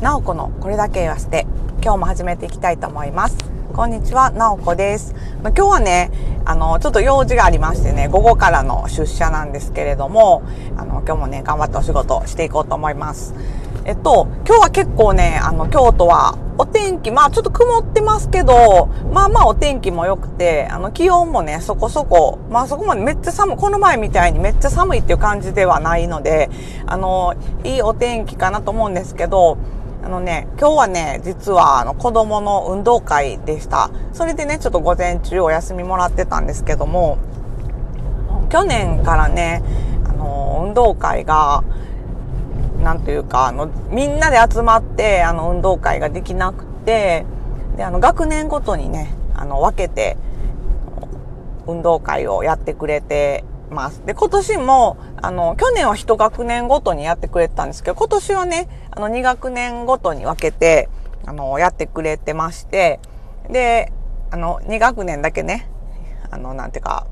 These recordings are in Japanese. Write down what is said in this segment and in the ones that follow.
なおこのこれだけ言わせて今日も始めていきたいと思います。こんにちはなおこです。今日はねあのちょっと用事がありましてね午後からの出社なんですけれどもあの今日もね頑張ってお仕事していこうと思います。えっと今日は結構ねあの京都はお天気、まあちょっと曇ってますけど、まあまあお天気も良くて、あの気温もね、そこそこ、まあそこまでめっちゃ寒い、この前みたいにめっちゃ寒いっていう感じではないので、あの、いいお天気かなと思うんですけど、あのね、今日はね、実はあの子供の運動会でした。それでね、ちょっと午前中お休みもらってたんですけども、去年からね、あの、運動会が、なんというか、あの、みんなで集まって、あの、運動会ができなくて、で、あの、学年ごとにね、あの、分けて、運動会をやってくれてます。で、今年も、あの、去年は一学年ごとにやってくれてたんですけど、今年はね、あの、2学年ごとに分けて、あの、やってくれてまして、で、あの、2学年だけね、あの、なんていうか、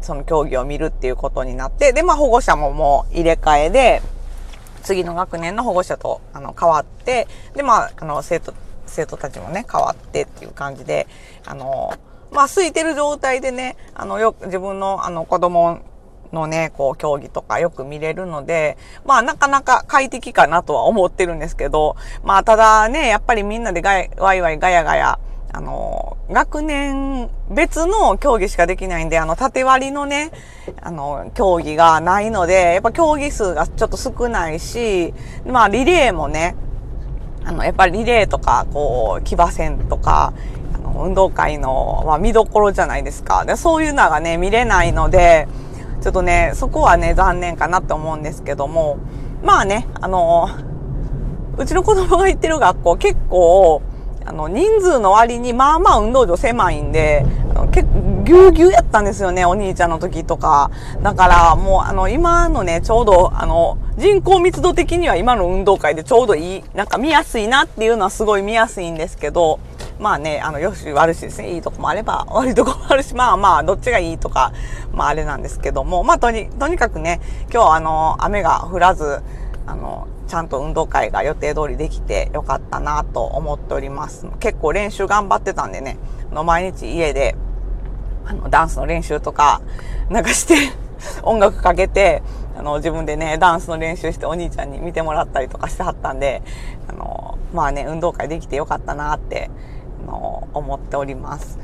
その競技を見るっていうことになって、で、まあ保護者ももう入れ替えで、次の学年の保護者とあの変わって、で、まあ、あの、生徒、生徒たちもね、変わってっていう感じで、あの、まあ、空いてる状態でね、あの、よく、自分の、あの、子供のね、こう、競技とかよく見れるので、まあ、なかなか快適かなとは思ってるんですけど、まあ、ただね、やっぱりみんなでガイワイワイガヤガヤ、あの、学年別の競技しかできないんで、あの、縦割りのね、あの、競技がないので、やっぱ競技数がちょっと少ないし、まあ、リレーもね、あの、やっぱりリレーとか、こう、騎馬戦とか、運動会の、まあ、見どころじゃないですか。で、そういうのがね、見れないので、ちょっとね、そこはね、残念かなって思うんですけども、まあね、あの、うちの子供が行ってる学校結構、あの、人数の割に、まあまあ運動場狭いんで、あの結構ぎゅうぎゅうやったんですよね、お兄ちゃんの時とか。だから、もう、あの、今のね、ちょうど、あの、人口密度的には今の運動会でちょうどいい、なんか見やすいなっていうのはすごい見やすいんですけど、まあね、あの、よし悪しですね。いいとこもあれば、悪いとこもあるし、まあまあ、どっちがいいとか、まああれなんですけども、まあとに、とにかくね、今日あの、雨が降らず、あの、ちゃんと運動会が予定通りできてよかったなと思っております。結構練習頑張ってたんでね、の毎日家で、あの、ダンスの練習とか、なんかして 音楽かけて、あの、自分でね、ダンスの練習してお兄ちゃんに見てもらったりとかしてはったんで、あの、まあね、運動会できてよかったなって、の、思っております。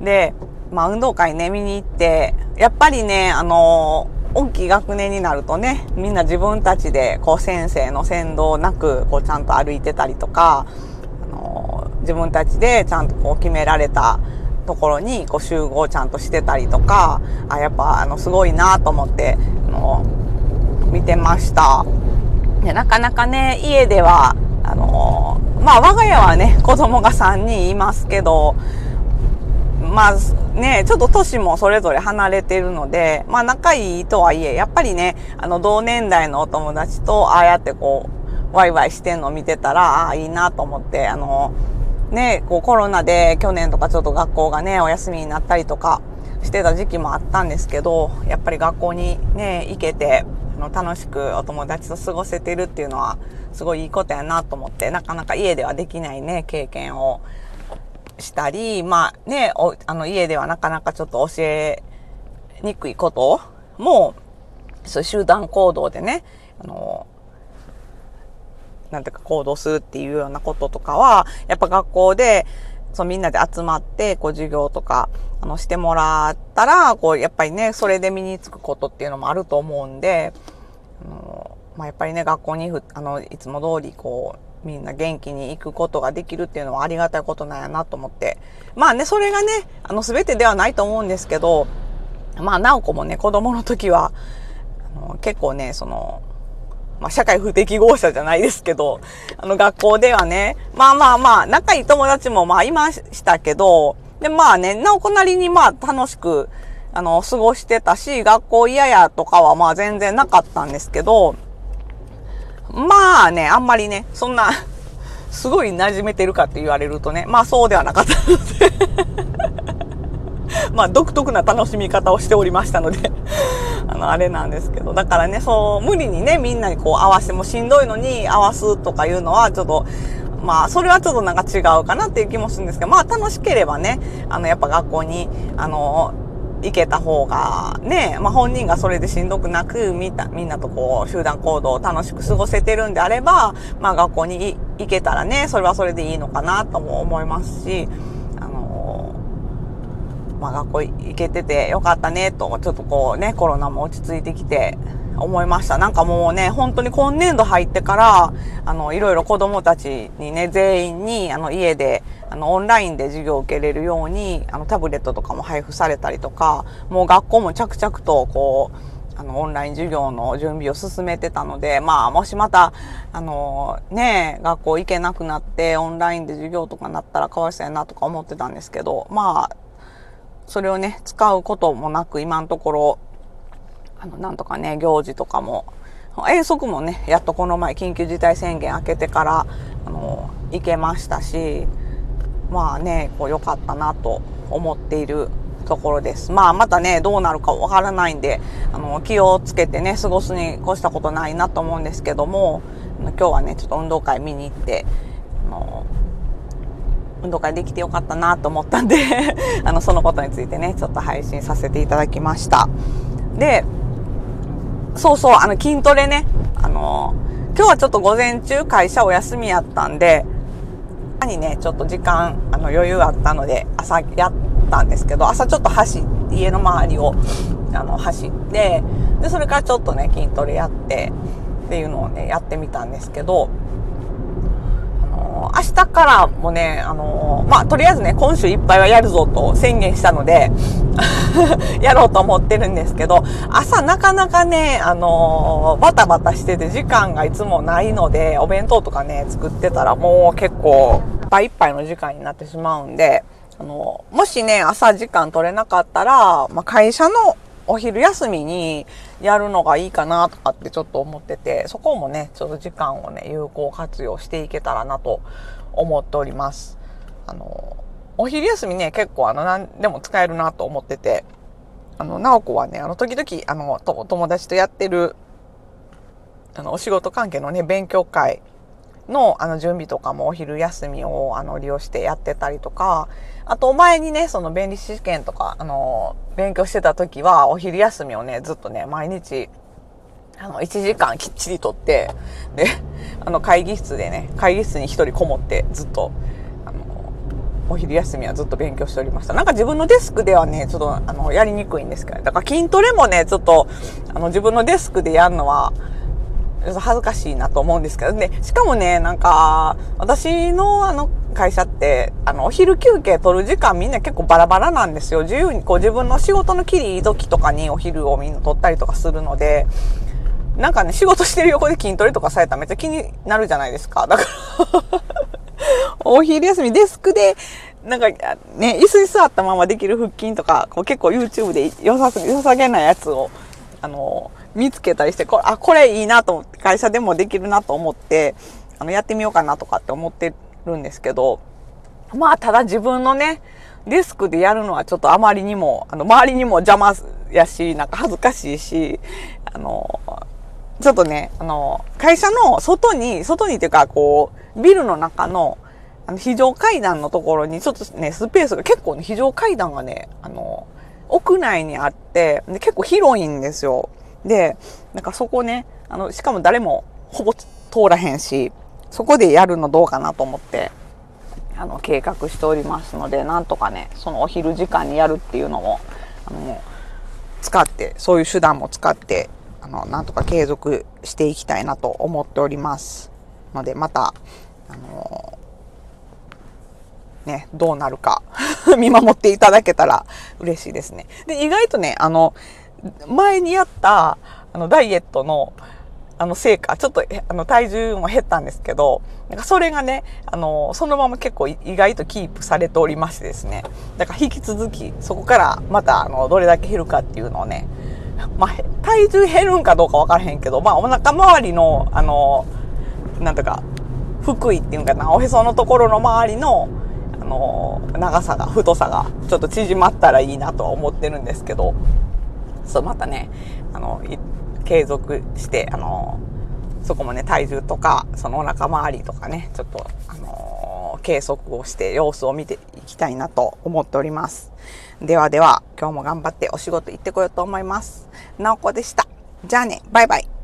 で、まあ運動会ね、見に行って、やっぱりね、あの、大きい学年になるとね、みんな自分たちで、こう、先生の先導なく、こう、ちゃんと歩いてたりとか、あの、自分たちでちゃんとこう、決められたところに、こう、集合ちゃんとしてたりとか、あ、やっぱ、あの、すごいなと思って、あの、見てました。で、なかなかね、家では、あの、まあ、我が家はね、子供が3人いますけど、まあね、ちょっと年もそれぞれ離れてるので、まあ仲いいとはいえ、やっぱりね、あの同年代のお友達とああやってこう、ワイワイしてんの見てたら、ああ、いいなと思って、あの、ね、こうコロナで去年とかちょっと学校がね、お休みになったりとかしてた時期もあったんですけど、やっぱり学校にね、行けて、あの楽しくお友達と過ごせてるっていうのは、すごいいいことやなと思って、なかなか家ではできないね、経験をしたり、まあね、あの家ではなかなかちょっと教えにくいことも、そう集団行動でね、あの、なんていうか行動するっていうようなこととかは、やっぱ学校で、そうみんなで集まって、こう授業とか、あの、してもらったら、こう、やっぱりね、それで身につくことっていうのもあると思うんで、あのまあ、やっぱりね、学校にあの、いつも通り、こう、みんな元気に行くことができるっていうのはありがたいことなんやなと思って。まあね、それがね、あの、全てではないと思うんですけど、まあ、なおこもね、子供の時は、あの結構ね、その、まあ、社会不適合者じゃないですけど、あの、学校ではね、まあまあまあ、仲いい友達もまあいましたけど、で、まあね、なおこなりにまあ楽しく、あの、過ごしてたし、学校嫌やとかはまあ全然なかったんですけど、まあね、あんまりね、そんな、すごい馴染めてるかって言われるとね、まあそうではなかったので まあ独特な楽しみ方をしておりましたのであ あの、あれなんですけど。だからね、そう、無理にね、みんなにこう合わせてもしんどいのに合わすとかいうのは、ちょっと、まあ、それはちょっとなんか違うかなっていう気もするんですけど、まあ、楽しければね、あの、やっぱ学校に、あの、行けた方が、ね、まあ、本人がそれでしんどくなく、みんな、みんなとこう、集団行動を楽しく過ごせてるんであれば、まあ、学校に行けたらね、それはそれでいいのかなとも思いますし、あのまあ、学校行けててよかったね、と、ちょっとこうね、コロナも落ち着いてきて、思いました。なんかもうね、本当に今年度入ってから、あの、いろいろ子供たちにね、全員に、あの、家で、あの、オンラインで授業を受けれるように、あの、タブレットとかも配布されたりとか、もう学校も着々と、こう、あの、オンライン授業の準備を進めてたので、まあ、もしまた、あの、ね、学校行けなくなって、オンラインで授業とかなったらかわいそうやなとか思ってたんですけど、まあ、それをね、使うこともなく、今のところ、あの、なんとかね、行事とかも、遠足もね、やっとこの前緊急事態宣言明けてから、あの、行けましたし、まあね、こう良かったなと思っているところです。まあまたね、どうなるかわからないんで、あの、気をつけてね、過ごすに越したことないなと思うんですけども、今日はね、ちょっと運動会見に行って、あの、運動会できてよかったなと思ったんで あの、そのことについてね、ちょっと配信させていただきました。で、そうそう、あの、筋トレね。あの、今日はちょっと午前中会社お休みやったんで、にね、ちょっと時間、あの、余裕あったので、朝やったんですけど、朝ちょっと走って、家の周りを、あの、走って、で、それからちょっとね、筋トレやって、っていうのをね、やってみたんですけど、明日からもね、あのー、まあ、とりあえずね、今週いっぱいはやるぞと宣言したので やろうと思ってるんですけど、朝なかなかね、あのー、バタバタしてて時間がいつもないので、お弁当とかね、作ってたらもう結構、いっぱいいっぱいの時間になってしまうんで、あの、もしね、朝時間取れなかったら、まあ、会社のお昼休みにやるのがいいかなとかってちょっと思ってて、そこもね、ちょっと時間をね、有効活用していけたらなと思っております。あの、お昼休みね、結構あの、何でも使えるなと思ってて、あの、なおこはね、あの、時々、あの、友達とやってる、あの、お仕事関係のね、勉強会の、あの、準備とかもお昼休みを、あの、利用してやってたりとか、あと、前にね、その便利試験とか、あの、勉強してた時は、お昼休みをね、ずっとね、毎日、あの、1時間きっちりとって、で、あの、会議室でね、会議室に一人こもって、ずっと、あの、お昼休みはずっと勉強しておりました。なんか自分のデスクではね、ちょっと、あの、やりにくいんですけど、だから筋トレもね、ちょっと、あの、自分のデスクでやるのは、恥ずかしいなと思うんですけどね。しかもね、なんか、私のあの会社って、あの、お昼休憩取る時間みんな結構バラバラなんですよ。自由にこう自分の仕事の切り時とかにお昼をみんな取ったりとかするので、なんかね、仕事してる横で筋トレとかされたらめっちゃ気になるじゃないですか。だから お昼休みデスクで、なんかね、椅子に座ったままできる腹筋とか、こう結構 YouTube で良さ良さげなやつを、あの、見つけたりして、これ、あ、これいいなと思って、会社でもできるなと思って、あの、やってみようかなとかって思ってるんですけど、まあ、ただ自分のね、デスクでやるのはちょっとあまりにも、あの、周りにも邪魔やし、なんか恥ずかしいし、あの、ちょっとね、あの、会社の外に、外にっていうか、こう、ビルの中の、あの、非常階段のところに、ちょっとね、スペースが結構ね、非常階段がね、あの、屋内にあって、で結構広いんですよ。で、なんかそこね、あの、しかも誰もほぼ通らへんし、そこでやるのどうかなと思って、あの、計画しておりますので、なんとかね、そのお昼時間にやるっていうのも、あの、使って、そういう手段も使って、あの、なんとか継続していきたいなと思っております。ので、また、あのね、どうなるか 見守っていただけたら嬉しいですね。で、意外とね、あの、前にやった、あの、ダイエットの、あの、成果、ちょっと、あの、体重も減ったんですけど、なんかそれがね、あの、そのまま結構意外とキープされておりましてですね。だから引き続き、そこからまた、あの、どれだけ減るかっていうのをね、まあ、体重減るんかどうかわからへんけど、まあ、お腹周りの、あの、なんとか、腹囲っていうかな、おへそのところの周りの、あの、長さが、太さが、ちょっと縮まったらいいなとは思ってるんですけど、そう、またね、あの、継続して、あの、そこもね、体重とか、そのお腹周りとかね、ちょっと、あの計測をして様子を見ていきたいなと思っております。ではでは、今日も頑張ってお仕事行ってこようと思います。なおこでした。じゃあね、バイバイ。